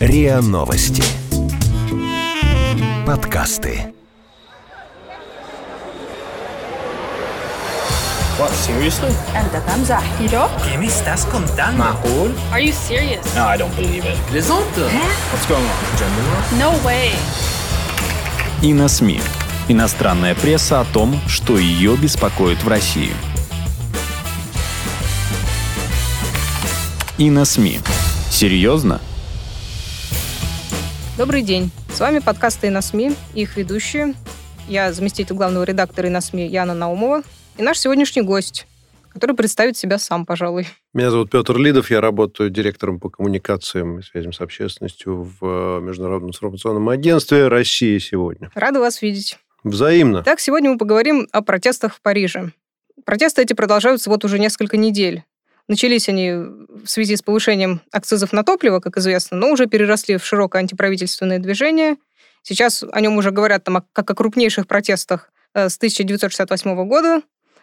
РИА Новости. Подкасты. What, seriously? أنت تمزح كيلو؟ ¿Qué me estás contando? معقول? Are you serious? No, I don't believe it. Плезанта? What's going on? Gender war? No way. И на СМИ. Иностранная пресса о том, что ее беспокоит в России. И на СМИ. Серьезно? Добрый день. С вами подкасты «И на СМИ» и их ведущие. Я заместитель главного редактора «И на СМИ» Яна Наумова. И наш сегодняшний гость, который представит себя сам, пожалуй. Меня зовут Петр Лидов, я работаю директором по коммуникациям и связям с общественностью в Международном информационном агентстве «Россия сегодня». Рада вас видеть. Взаимно. Так, сегодня мы поговорим о протестах в Париже. Протесты эти продолжаются вот уже несколько недель. Начались они в связи с повышением акцизов на топливо, как известно, но уже переросли в широкое антиправительственное движение. Сейчас о нем уже говорят там, как о крупнейших протестах э, с 1968 года.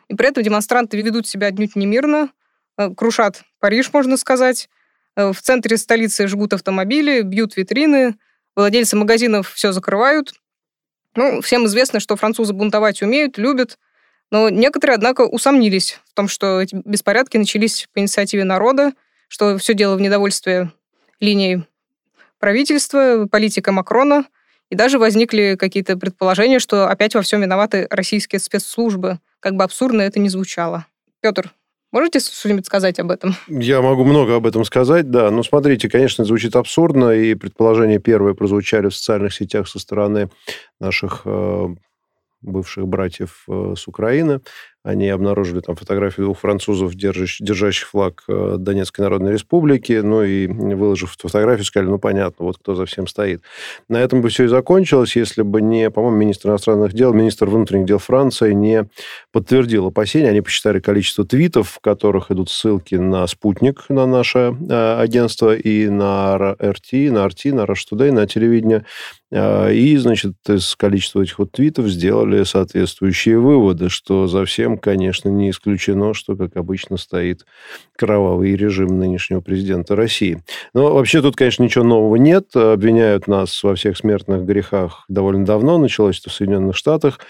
И при этом демонстранты ведут себя отнюдь немирно, э, крушат Париж, можно сказать. Э, В центре столицы жгут автомобили, бьют витрины, владельцы магазинов все закрывают. Ну, всем известно, что французы бунтовать умеют, любят, но некоторые, однако, усомнились в том, что эти беспорядки начались по инициативе народа, что все дело в недовольстве линией правительства, политика Макрона, и даже возникли какие-то предположения, что опять во всем виноваты российские спецслужбы, как бы абсурдно это ни звучало. Петр, можете что-нибудь сказать об этом? Я могу много об этом сказать, да. Но смотрите, конечно, звучит абсурдно, и предположения первые прозвучали в социальных сетях со стороны наших э, бывших братьев э, с Украины. Они обнаружили там фотографию двух французов, держащих, держащих флаг э, Донецкой Народной Республики, ну и выложив фотографию, сказали, ну понятно, вот кто за всем стоит. На этом бы все и закончилось, если бы не, по-моему, министр иностранных дел, министр внутренних дел Франции не подтвердил опасения. Они посчитали количество твитов, в которых идут ссылки на спутник, на наше э, агентство, и на РТ, на РТ, на Rush Today, на телевидение. Э, И, значит, из количества этих вот твитов сделали соответствующие выводы, что за всем, конечно, не исключено, что, как обычно, стоит кровавый режим нынешнего президента России. Но вообще тут, конечно, ничего нового нет. Обвиняют нас во всех смертных грехах довольно давно. Началось это в Соединенных Штатах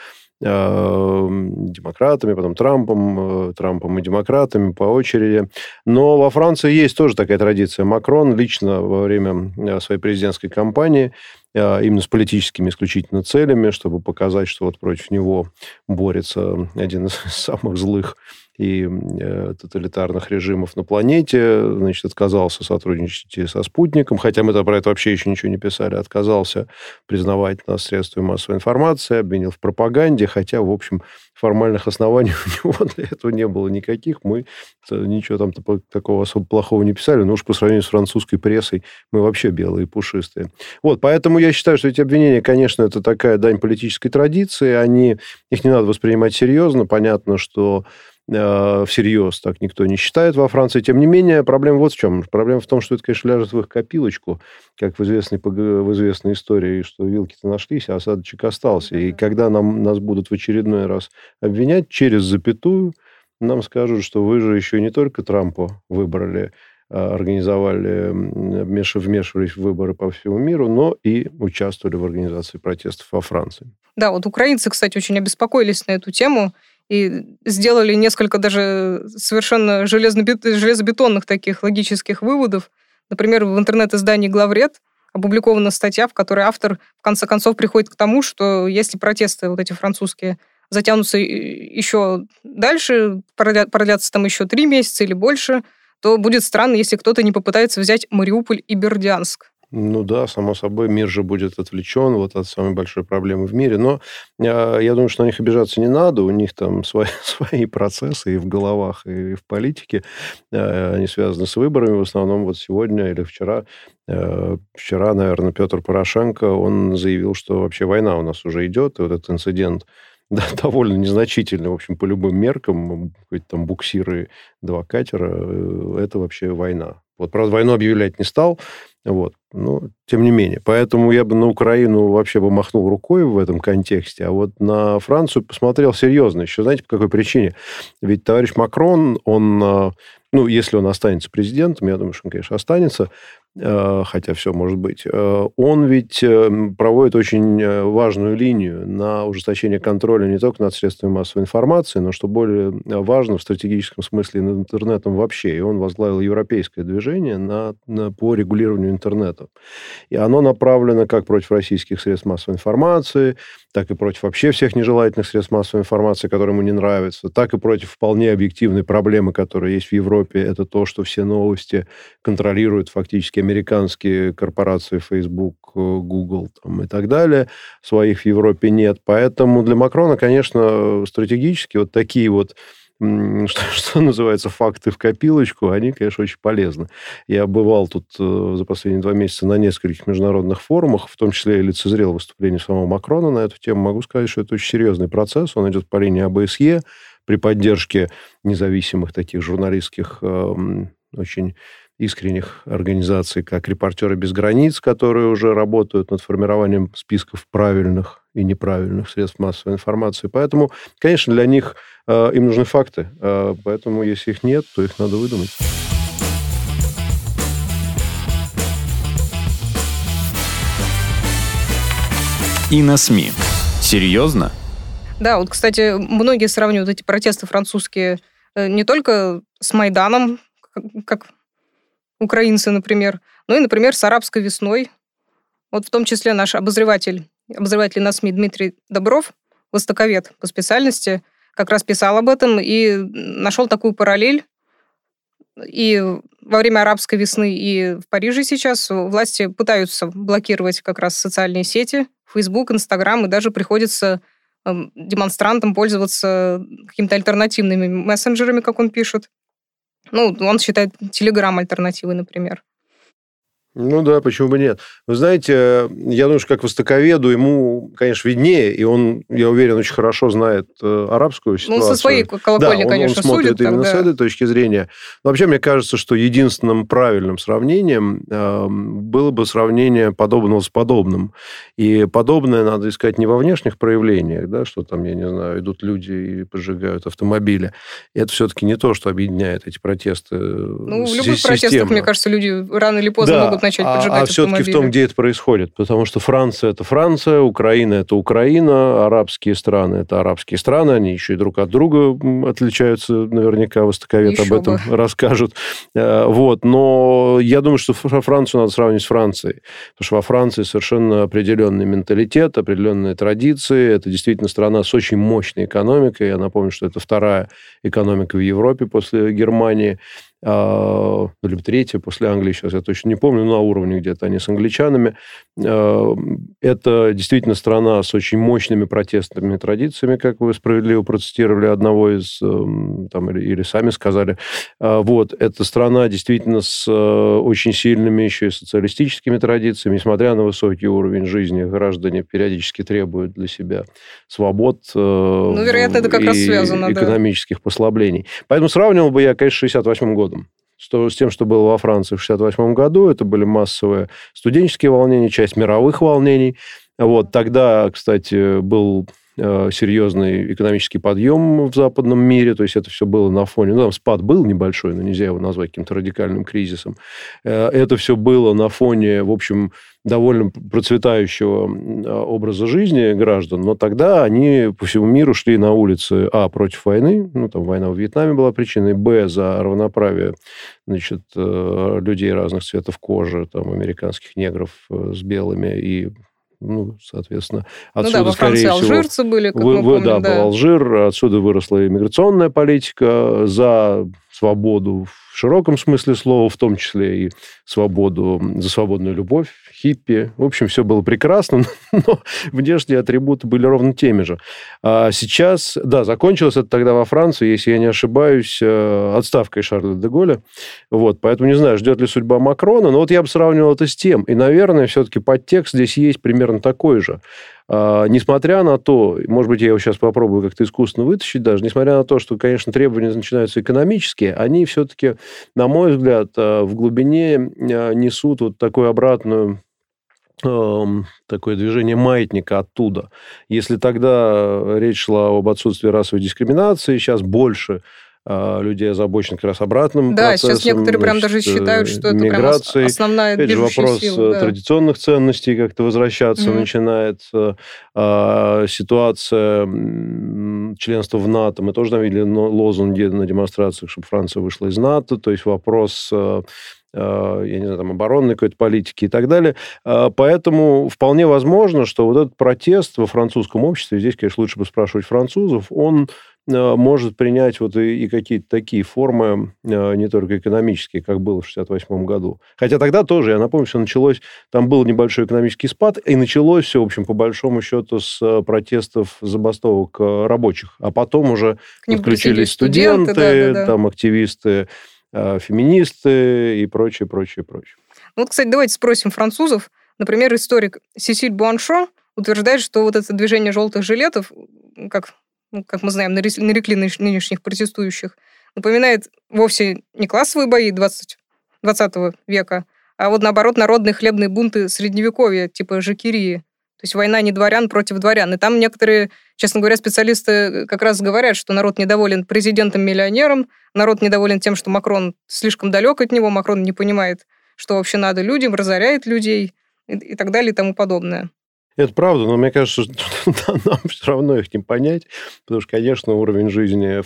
демократами, потом Трампом, э, Трампом и демократами по очереди. Но во Франции есть тоже такая традиция. Макрон лично во время э, своей президентской кампании э, именно с политическими исключительно целями, чтобы показать, что вот против него борется один из самых злых и э, тоталитарных режимов на планете, значит, отказался сотрудничать со спутником, хотя мы про это вообще еще ничего не писали, отказался признавать нас средствами массовой информации, обвинил в пропаганде, хотя, в общем, формальных оснований у него для этого не было никаких. Мы ничего там такого особо плохого не писали, но уж по сравнению с французской прессой мы вообще белые и пушистые. Вот, поэтому я считаю, что эти обвинения, конечно, это такая дань политической традиции, они, их не надо воспринимать серьезно. Понятно, что всерьез так никто не считает во Франции. Тем не менее, проблема вот в чем. Проблема в том, что это, конечно, ляжет в их копилочку, как в известной, в известной истории, что вилки-то нашлись, а осадочек остался. И когда нам, нас будут в очередной раз обвинять через запятую, нам скажут, что вы же еще не только Трампа выбрали, а организовали, вмешивались в выборы по всему миру, но и участвовали в организации протестов во Франции. Да, вот украинцы, кстати, очень обеспокоились на эту тему и сделали несколько даже совершенно железобетонных таких логических выводов. Например, в интернет-издании «Главред» опубликована статья, в которой автор в конце концов приходит к тому, что если протесты вот эти французские затянутся еще дальше, продлятся там еще три месяца или больше, то будет странно, если кто-то не попытается взять Мариуполь и Бердянск. Ну да, само собой, мир же будет отвлечен вот от самой большой проблемы в мире. Но э, я думаю, что на них обижаться не надо. У них там свои, свои процессы и в головах, и в политике. Э, они связаны с выборами. В основном вот сегодня или вчера, э, вчера, наверное, Петр Порошенко, он заявил, что вообще война у нас уже идет. И вот этот инцидент да, довольно незначительный, в общем, по любым меркам, хоть там буксиры, два катера, э, это вообще война. Вот, правда, войну объявлять не стал, вот, но тем не менее. Поэтому я бы на Украину вообще бы махнул рукой в этом контексте, а вот на Францию посмотрел серьезно. Еще знаете, по какой причине? Ведь товарищ Макрон, он, ну, если он останется президентом, я думаю, что он, конечно, останется, Э, хотя все может быть, э, он ведь э, проводит очень важную линию на ужесточение контроля не только над средствами массовой информации, но, что более важно, в стратегическом смысле над интернетом вообще. И он возглавил европейское движение на, на, по регулированию интернета. И оно направлено как против российских средств массовой информации, так и против вообще всех нежелательных средств массовой информации, которые ему не нравятся, так и против вполне объективной проблемы, которая есть в Европе. Это то, что все новости контролируют фактически американские корпорации Facebook, э, Google там, и так далее. Своих в Европе нет. Поэтому для Макрона, конечно, стратегически вот такие вот что, что называется, факты в копилочку, они, конечно, очень полезны. Я бывал тут э, за последние два месяца на нескольких международных форумах, в том числе и лицезрел выступление самого Макрона на эту тему. Могу сказать, что это очень серьезный процесс. Он идет по линии АБСЕ при поддержке независимых таких журналистских, э, очень искренних организаций, как «Репортеры без границ», которые уже работают над формированием списков правильных и неправильных средств массовой информации. Поэтому, конечно, для них э, им нужны факты. Э, поэтому, если их нет, то их надо выдумать. И на СМИ. Серьезно? Да, вот, кстати, многие сравнивают эти протесты французские э, не только с Майданом, как украинцы, например, ну и, например, с арабской весной. Вот в том числе наш обозреватель, обозреватель на СМИ Дмитрий Добров, востоковед по специальности, как раз писал об этом и нашел такую параллель. И во время арабской весны и в Париже сейчас власти пытаются блокировать как раз социальные сети, Facebook, Instagram, и даже приходится эм, демонстрантам пользоваться какими-то альтернативными мессенджерами, как он пишет. Ну, он считает Telegram альтернативой, например. Ну да, почему бы нет. Вы знаете, я думаю, что как востоковеду ему, конечно, виднее, и он, я уверен, очень хорошо знает э, арабскую ситуацию. Ну, со своей колокольни, да, он, конечно, он смотрит судит, именно так, с этой точки зрения. Но вообще, мне кажется, что единственным правильным сравнением э, было бы сравнение подобного с подобным. И подобное надо искать не во внешних проявлениях, да, что там, я не знаю, идут люди и поджигают автомобили. И это все-таки не то, что объединяет эти протесты. Ну, в любых протестах, мне кажется, люди рано или поздно да, могут начать а, поджигать а все-таки в том, где это происходит. Потому что Франция – это Франция, Украина – это Украина, арабские страны – это арабские страны. Они еще и друг от друга отличаются. Наверняка востоковед Еще об этом бы. расскажут. Э, Вот. Но я думаю, что Фра- Францию надо сравнить с Францией. Потому что во Франции совершенно определенный менталитет, определенные традиции. Это действительно страна с очень мощной экономикой. Я напомню, что это вторая экономика в Европе после Германии а, ну, третья после Англии, сейчас я точно не помню, на уровне где-то они с англичанами. А, Это действительно страна с очень мощными протестными традициями, как вы справедливо процитировали одного из, эм, там, или, или сами сказали. А, Вот, это страна действительно с э, очень сильными еще и социалистическими традициями. Несмотря на высокий уровень жизни, граждане периодически требуют для себя свобод. Ну, вероятно, это как раз связано, да. экономических послаблений. Поэтому сравнивал бы я, конечно, с 68 годом. С, то- с тем, что было во Франции в 68 году. Это были массовые студенческие волнения, часть мировых волнений. Вот тогда, кстати, был серьезный экономический подъем в западном мире, то есть это все было на фоне, ну, там спад был небольшой, но нельзя его назвать каким-то радикальным кризисом. Э, Это все было на фоне, в общем, довольно процветающего э, образа жизни граждан, но тогда они по всему миру шли на улицы, а, против войны, ну, там война в Вьетнаме была причиной, б, за равноправие, значит, э, людей разных цветов кожи, там, американских негров э, с белыми и ну, соответственно, Ну отсюда, да, во Франции скорее всего, алжирцы были, как вы- мы вы- помним, да, да. был Алжир, отсюда выросла иммиграционная политика за свободу в широком смысле слова, в том числе и свободу, за свободную любовь, хиппи. В общем, все было прекрасно, но внешние атрибуты были ровно теми же. А сейчас, да, закончилось это тогда во Франции, если я не ошибаюсь, э, отставкой Шарля де Голля. Вот, поэтому не знаю, ждет ли судьба Макрона, но вот я бы сравнивал это с тем. И, наверное, все-таки подтекст здесь есть примерно такой же. А, несмотря на то, может быть, я его сейчас попробую как-то искусственно вытащить даже, несмотря на то, что, конечно, требования начинаются экономические, они все-таки, на мой взгляд, а, в глубине а, несут вот такую обратную такое движение маятника оттуда. Если тогда речь шла об отсутствии расовой дискриминации, сейчас больше людей озабочен как раз обратным Да, процессом, сейчас некоторые прям даже значит, считают, что это прям ос- миграцией. основная Опять же, вопрос сила. э, да. традиционных ценностей как-то возвращаться Мгм. начинается. А, ситуация членства в НАТО. Мы тоже там видели лозунги на демонстрациях, чтобы Франция вышла из НАТО. То есть вопрос э, э, я не знаю, там, оборонной какой-то политики и так далее. А, Поэтому вполне возможно, что вот этот протест во французском обществе, здесь, конечно, лучше бы спрашивать французов, он э, может принять вот и, и какие-то такие формы, э, не только экономические, как было в 1968 году. Хотя тогда тоже, я напомню, все началось, там был небольшой экономический спад, и началось все, в общем, по большому счету, с э, протестов, забастовок э, рабочих. А потом уже подключились присоединились студенты, да, да, да. там активисты, э, феминисты и прочее, прочее, прочее. Ну Вот, кстати, давайте спросим французов. Например, историк Сесиль Буаншо утверждает, что вот это движение желтых жилетов, как, ну, как мы знаем, нарекли нынеш- нынешних протестующих, напоминает вовсе не классовые бои 20, 20 века, а вот наоборот народные хлебные бунты средневековья, типа Жакирии. То есть война не дворян против дворян. И там некоторые, честно говоря, специалисты как раз говорят, что народ недоволен президентом-миллионером, народ недоволен тем, что Макрон слишком далек от него, Макрон не понимает, что вообще надо людям, разоряет людей и, и так далее и тому подобное. Это правда, но мне кажется, что нам все равно их не понять, потому что, конечно, уровень жизни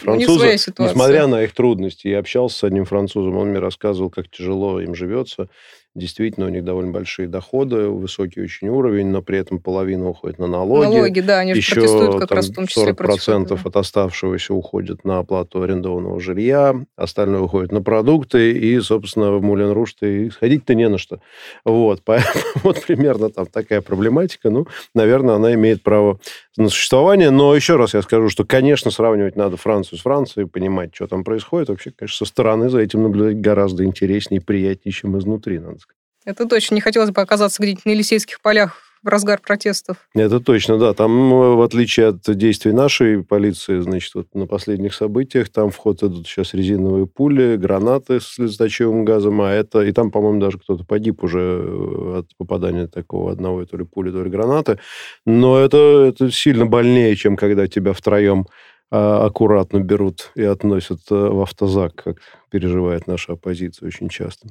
Ну, ситуация. несмотря на их трудности, я общался с одним французом, он мне рассказывал, как тяжело им живется. Действительно, у них довольно большие доходы, высокий очень уровень, но при этом половина уходит на налоги. Налоги, да, они Еще протестуют как там, раз в том числе 40% против этого. от оставшегося уходит на оплату арендованного жилья, остальное уходит на продукты, и, собственно, в Мулен Руш ты сходить-то не на что. Вот, поэтому вот примерно там такая проблематика. Ну, наверное, она имеет право на существование. Но еще раз я скажу, что, конечно, сравнивать надо Францию с Францией, понимать, что там происходит. Вообще, конечно, со стороны за этим наблюдать гораздо интереснее и приятнее, чем изнутри, надо. Это точно. Не хотелось бы оказаться где-нибудь на Елисейских полях в разгар протестов. Это точно, да. Там, э, в отличие от действий нашей полиции, значит, вот на последних событиях, там в идут сейчас резиновые пули, гранаты с слезоточивым газом, а это... И там, по-моему, даже кто-то погиб уже э, от попадания такого одного то ли пули, то ли гранаты. Но это, это сильно больнее, чем когда тебя втроем а, аккуратно берут и относят э, в автозак, как переживает наша оппозиция очень часто.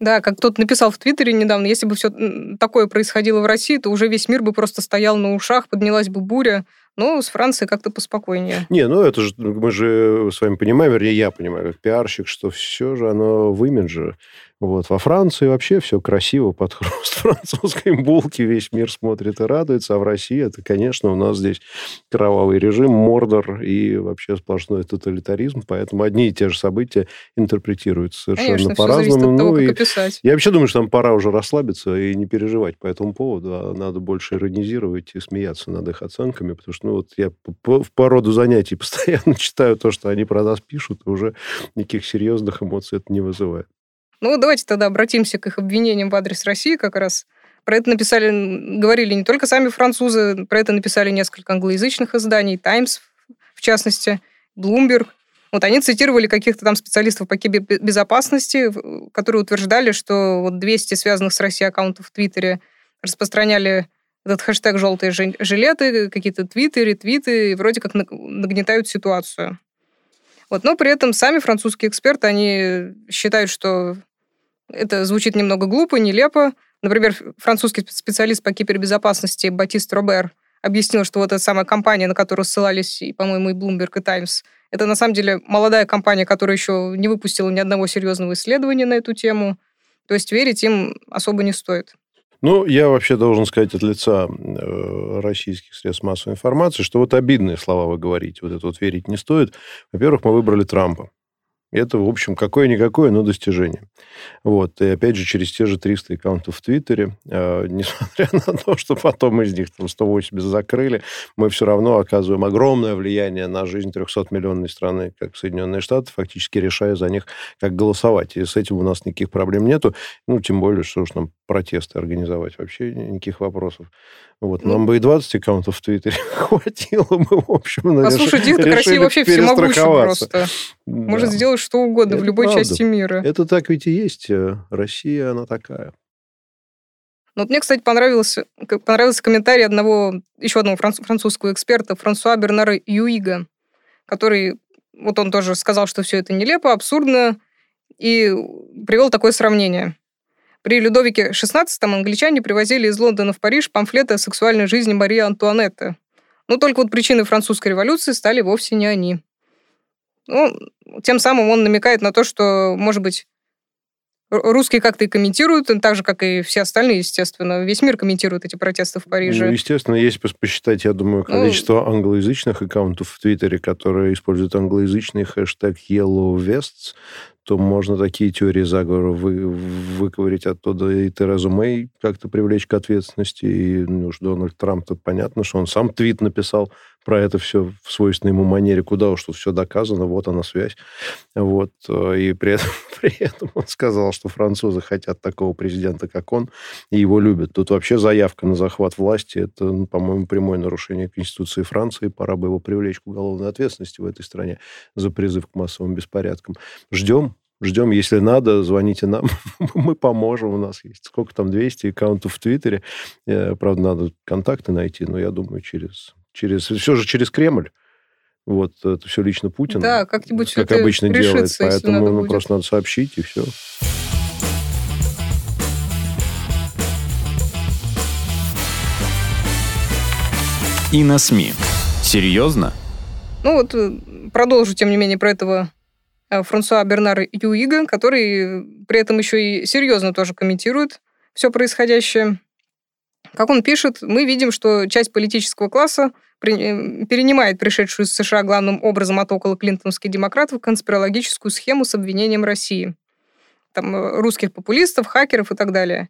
Да, как кто-то написал в Твиттере недавно, если бы все такое происходило в России, то уже весь мир бы просто стоял на ушах, поднялась бы буря. Но с Францией как-то поспокойнее. Не, ну это же, мы же с вами понимаем, вернее, я понимаю, как пиарщик, что все же оно в имидже. Вот. Во Франции вообще все красиво, под хруст французской булки весь мир смотрит и радуется, а в России это, конечно, у нас здесь кровавый режим, мордор и вообще сплошной тоталитаризм, поэтому одни и те же события интерпретируются совершенно по-разному. Ну и описать. я вообще думаю, что там пора уже расслабиться и не переживать по этому поводу, а надо больше иронизировать и смеяться над их оценками, потому что, ну, вот я по, по, роду занятий постоянно читаю то, что они про нас пишут, и уже никаких серьезных эмоций это не вызывает. Ну, давайте тогда обратимся к их обвинениям в адрес России как раз. Про это написали, говорили не только сами французы, про это написали несколько англоязычных изданий, Times, в частности, Bloomberg. Вот они цитировали каких-то там специалистов по кибербезопасности, которые утверждали, что вот 200 связанных с Россией аккаунтов в Твиттере распространяли этот хэштег «желтые жилеты», какие-то твиты, ретвиты, и вроде как нагнетают ситуацию. Вот, но при этом сами французские эксперты, они считают, что это звучит немного глупо, нелепо. Например, французский специалист по кибербезопасности Батист Робер объяснил, что вот эта самая компания, на которую ссылались, и, по-моему, и Bloomberg, и Times, это на самом деле молодая компания, которая еще не выпустила ни одного серьезного исследования на эту тему. То есть верить им особо не стоит. Ну, я вообще должен сказать от лица э, российских средств массовой информации, что вот обидные слова вы говорите, вот это вот верить не стоит. Во-первых, мы выбрали Трампа. Это, в общем, какое-никакое, но достижение. Вот. И опять же, через те же 300 аккаунтов в Твиттере, э, несмотря на то, что потом из них там 180 закрыли, мы все равно оказываем огромное влияние на жизнь 300-миллионной страны, как Соединенные Штаты, фактически решая за них, как голосовать. И с этим у нас никаких проблем нету. Ну, тем более, что уж нам протесты организовать. Вообще никаких вопросов. Вот. Нам ну, бы и 20 аккаунтов в Твиттере хватило бы, в общем. Послушайте, это Россия вообще всемогущая просто. Да. Может сделать что угодно это в любой правда. части мира. Это так ведь и есть. Россия, она такая. Ну, вот мне, кстати, понравился, понравился комментарий одного, еще одного французского эксперта, Франсуа Бернара Юига, который вот он тоже сказал, что все это нелепо, абсурдно, и привел такое сравнение. При Людовике XVI англичане привозили из Лондона в Париж памфлеты о сексуальной жизни Марии Антуанетты. Но только вот причиной французской революции стали вовсе не они. Ну, тем самым он намекает на то, что, может быть, русские как-то и комментируют, так же, как и все остальные, естественно. Весь мир комментирует эти протесты в Париже. Ну, естественно, если посчитать, я думаю, ну, количество ну, англоязычных аккаунтов в Твиттере, которые используют англоязычный хэштег Yellow Vests, то можно такие теории заговора вы, выковырить оттуда и Терезу Мэй как-то привлечь к ответственности, и ну, уж Дональд Трамп, тут понятно, что он сам твит написал про это все в свойственной ему манере, куда уж тут все доказано, вот она связь. Вот. И при этом, при этом он сказал, что французы хотят такого президента, как он, и его любят. Тут вообще заявка на захват власти, это, ну, по-моему, прямое нарушение Конституции Франции, пора бы его привлечь к уголовной ответственности в этой стране за призыв к массовым беспорядкам. Ждем, Ждем, если надо, звоните нам, мы поможем, у нас есть сколько там, 200 аккаунтов в Твиттере. Э, правда, надо контакты найти, но я думаю, через, через все же через Кремль. Вот, это все лично Путин. Да, как-нибудь Как обычно делает, поэтому ну, просто надо сообщить, и все. И на СМИ. Серьезно? Ну вот э, продолжу, тем не менее, про этого Э, Франсуа Бернар Юига, который при этом еще и серьезно тоже комментирует все происходящее. Как он пишет, мы видим, что часть политического класса э, перенимает пришедшую из США главным образом от около клинтонских демократов конспирологическую схему с обвинением России. Там, э, русских популистов, хакеров и так далее.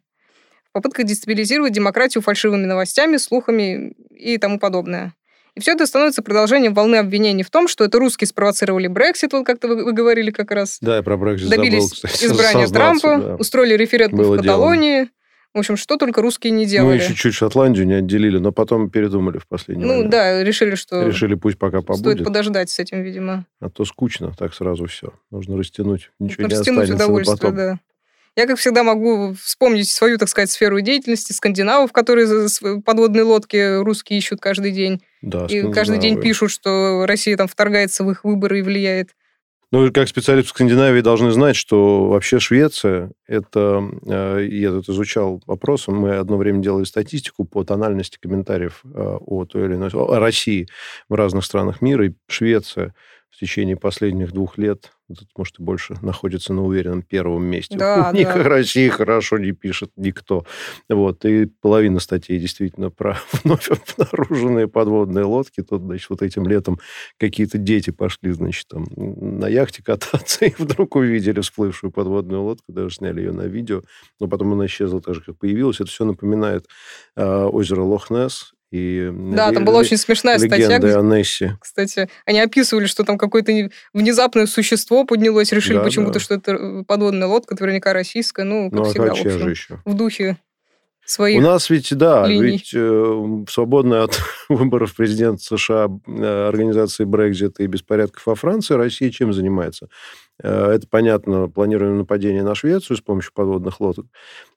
В попытках дестабилизировать демократию фальшивыми новостями, слухами и тому подобное. И все это становится продолжением волны обвинений в том, что это русские спровоцировали Брексит, вот как-то вы, вы говорили как раз. Да, я про Брексит Добились забыл, кстати, избрания Трампа, да. устроили референдум Было в Каталонии. Дело. В общем, что только русские не делали. Мы еще чуть Шотландию не отделили, но потом передумали в последний ну, момент. Ну да, решили, что... Решили, пусть пока побудет. Стоит подождать с этим, видимо. А то скучно, так сразу все. Нужно растянуть. Ничего Нужно не растянуть останется удовольствие, потом. да. Я, как всегда, могу вспомнить свою, так сказать, сферу деятельности скандинавов, которые подводные лодки русские ищут каждый день. Да, и каждый день пишут, что Россия там вторгается в их выборы и влияет. Ну, как специалист в Скандинавии должны знать, что вообще Швеция, это, э, я тут изучал вопросы, мы одно время делали статистику по тональности комментариев э, о той или иной, о России в разных странах мира, и Швеция в течение последних двух лет тут, может, и больше находится на уверенном первом месте. Да, Ни да. России хорошо не пишет никто. Вот. И половина статей действительно про вновь обнаруженные подводные лодки. Тут, значит, вот этим летом какие-то дети пошли, значит, там на яхте кататься и вдруг увидели всплывшую подводную лодку, даже сняли ее на видео. Но потом она исчезла так же, как появилась. Это все напоминает э, озеро Лохнесс и да, там была очень смешная статья. о Нессе. Кстати, они описывали, что там какое-то внезапное существо поднялось, решили да, почему-то, да. что это э, подводная лодка, наверняка российская, ну, как ну, всегда, а в общем, же еще? в духе своих У нас ведь, да, линий. ведь э, свободная от выборов президента США э, организации Брекзит и беспорядков во Франции, Россия чем занимается? Э, это, понятно, планируем нападение на Швецию с помощью подводных лодок,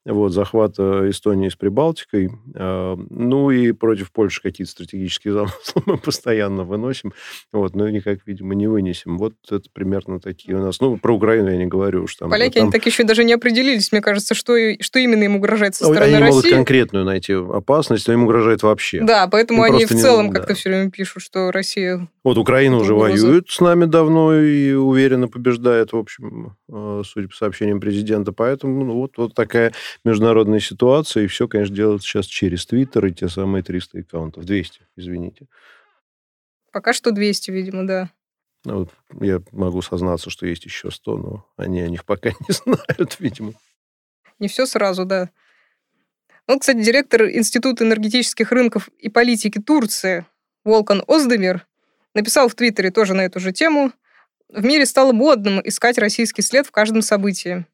вот, захвата Эстонии с Прибалтикой. Э, ну и против Польши какие-то стратегические замыслы мы постоянно выносим, вот, но никак, видимо, не вынесем. Вот это примерно такие у нас. Ну, про Украину я не говорю уж там. Поляки, там... они так еще даже не определились, мне кажется, что, что именно им угрожает со стороны они России. Они могут конкретную найти опасность, но им угрожает вообще. Да, поэтому им они в целом не... как-то да. все время пишут, что Россия... Вот Украина уже воюет с нами давно и уверенно побеждает обсуждает, в общем, э, судя по сообщениям президента. Поэтому ну, вот, вот такая международная ситуация, и все, конечно, делается сейчас через Твиттер и те самые 300 аккаунтов. 200, извините. Пока что 200, видимо, да. Ну, я могу сознаться, что есть еще 100, но они о них пока не знают, видимо. Не все сразу, да. Вот, кстати, директор Института энергетических рынков и политики Турции Волкан Оздемир написал в Твиттере тоже на эту же тему – в мире стало модным искать российский след в каждом событии.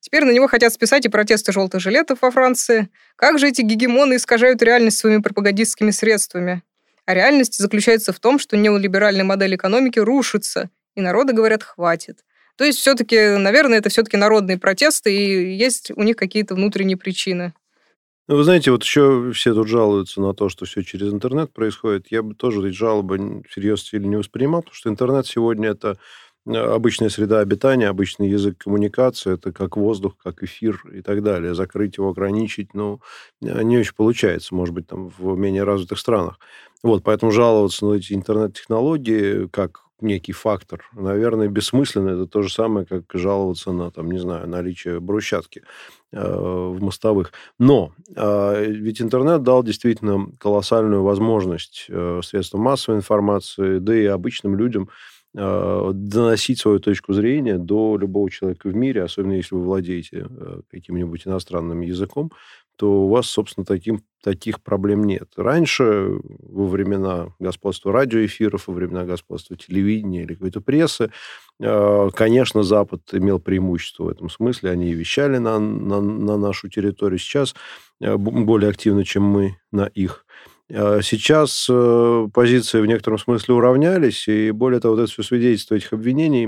Теперь на него хотят списать и протесты желтых жилетов во Франции. Как же эти гегемоны искажают реальность своими пропагандистскими средствами? А реальность заключается в том, что неолиберальная модель экономики рушится, и народы говорят «хватит». То есть все-таки, наверное, это все-таки народные протесты, и есть у них какие-то внутренние причины. Ну, вы знаете, вот еще все тут жалуются на то, что все через интернет происходит. Я бы тоже эти жалобы всерьез сильно не воспринимал, потому что интернет сегодня это э, обычная среда обитания, обычный язык коммуникации, это как воздух, как эфир и так далее. Закрыть его, ограничить, ну, э, не очень получается, может быть, там в менее развитых странах. Вот, поэтому жаловаться на эти интернет-технологии как некий фактор, наверное, бессмысленно. Это то же самое, как жаловаться на, там, не знаю, наличие брусчатки э, в мостовых. Но э, ведь интернет дал действительно колоссальную возможность э, средствам массовой информации, да и обычным людям э, доносить свою точку зрения до любого человека в мире, особенно если вы владеете каким-нибудь иностранным языком, то у вас, собственно, таким, таких проблем нет. Раньше, во времена господства радиоэфиров, во времена господства телевидения или какой-то прессы, э, конечно, Запад имел преимущество в этом смысле. Они вещали на, на, на нашу территорию сейчас э, более активно, чем мы на их. Э, сейчас позиции в некотором смысле уравнялись, и более того, вот это все свидетельство этих обвинений,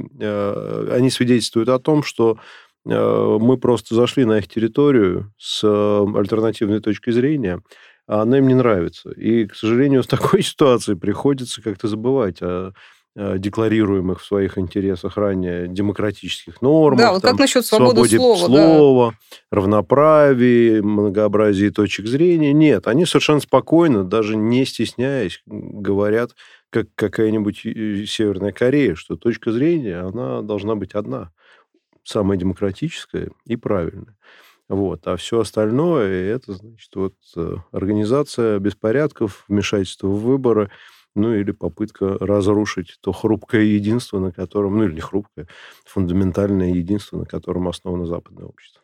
они свидетельствуют о том, что Э, мы просто зашли на их территорию с э, альтернативной точки зрения, а она им не нравится. И, к сожалению, в такой ситуации приходится как-то забывать о декларируемых в своих интересах ранее демократических нормах. Да, вот как насчет свободы слова? слова да. равноправии, многообразии точек зрения. Нет, они совершенно спокойно, даже не стесняясь, говорят, как какая-нибудь э, Северная Корея, что точка зрения, она должна быть одна самое демократическое и правильное. Вот. А все остальное это, значит, вот э, организация беспорядков, вмешательство в выборы, ну или попытка разрушить то хрупкое единство, на котором, ну или не хрупкое, фундаментальное единство, на котором основано западное общество.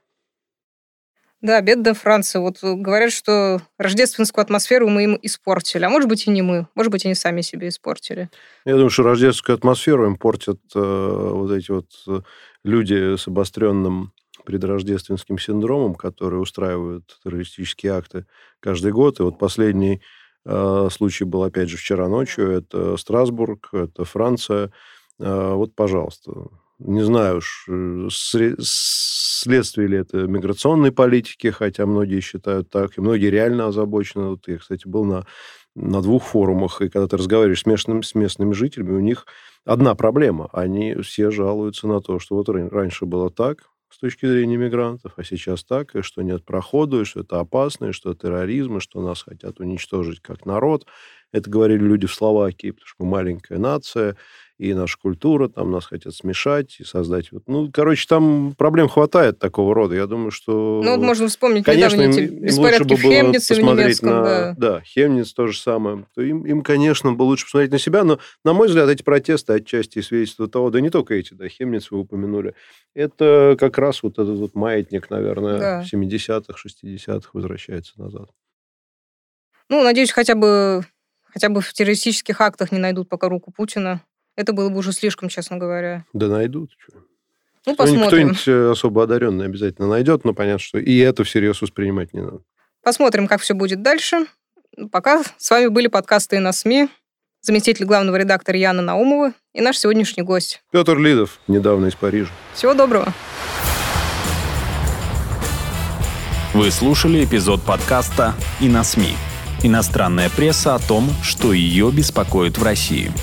Да, бедная Франция. Вот э, говорят, что рождественскую атмосферу мы им испортили. А может быть, и не мы. Может быть, они сами себе испортили. Я думаю, что рождественскую атмосферу им портят э, вот эти вот э, люди с обостренным предрождественским синдромом, которые устраивают террористические акты каждый год. И вот последний э, случай был, опять же, вчера ночью. Это Страсбург, это Франция. Э, вот, пожалуйста. Не знаю уж, э, следствие ли это миграционной политики, хотя многие считают так, и многие реально озабочены. Вот я, кстати, был на, на двух форумах, и когда ты разговариваешь с местными, с местными жителями, у них одна проблема. Они все жалуются на то, что вот раньше было так, с точки зрения мигрантов, а сейчас так, и что нет прохода, и что это опасно, и что терроризм, и что нас хотят уничтожить как народ. Это говорили люди в Словакии, потому что мы маленькая нация, и наша культура, там нас хотят смешать и создать... Вот, ну, короче, там проблем хватает такого рода. Я думаю, что... Ну, вот можно вспомнить конечно, им лучше бы в Хемнице в немецком. На, да. да, Хемниц то же самое. То им, им, конечно, бы лучше посмотреть на себя, но, на мой взгляд, эти протесты отчасти свидетельствуют того, да не только эти, да, Хемниц вы упомянули, это как раз вот этот вот маятник, наверное, да. 70-х, 60-х возвращается назад. Ну, надеюсь, хотя бы хотя бы в террористических актах не найдут пока руку Путина. Это было бы уже слишком, честно говоря. Да найдут. Ну, посмотрим. Кто-нибудь особо одаренный обязательно найдет, но понятно, что и это всерьез воспринимать не надо. Посмотрим, как все будет дальше. Пока с вами были подкасты на СМИ, заместитель главного редактора Яна Наумова и наш сегодняшний гость. Петр Лидов, недавно из Парижа. Всего доброго. Вы слушали эпизод подкаста «И на СМИ». Иностранная пресса о том, что ее беспокоит в России –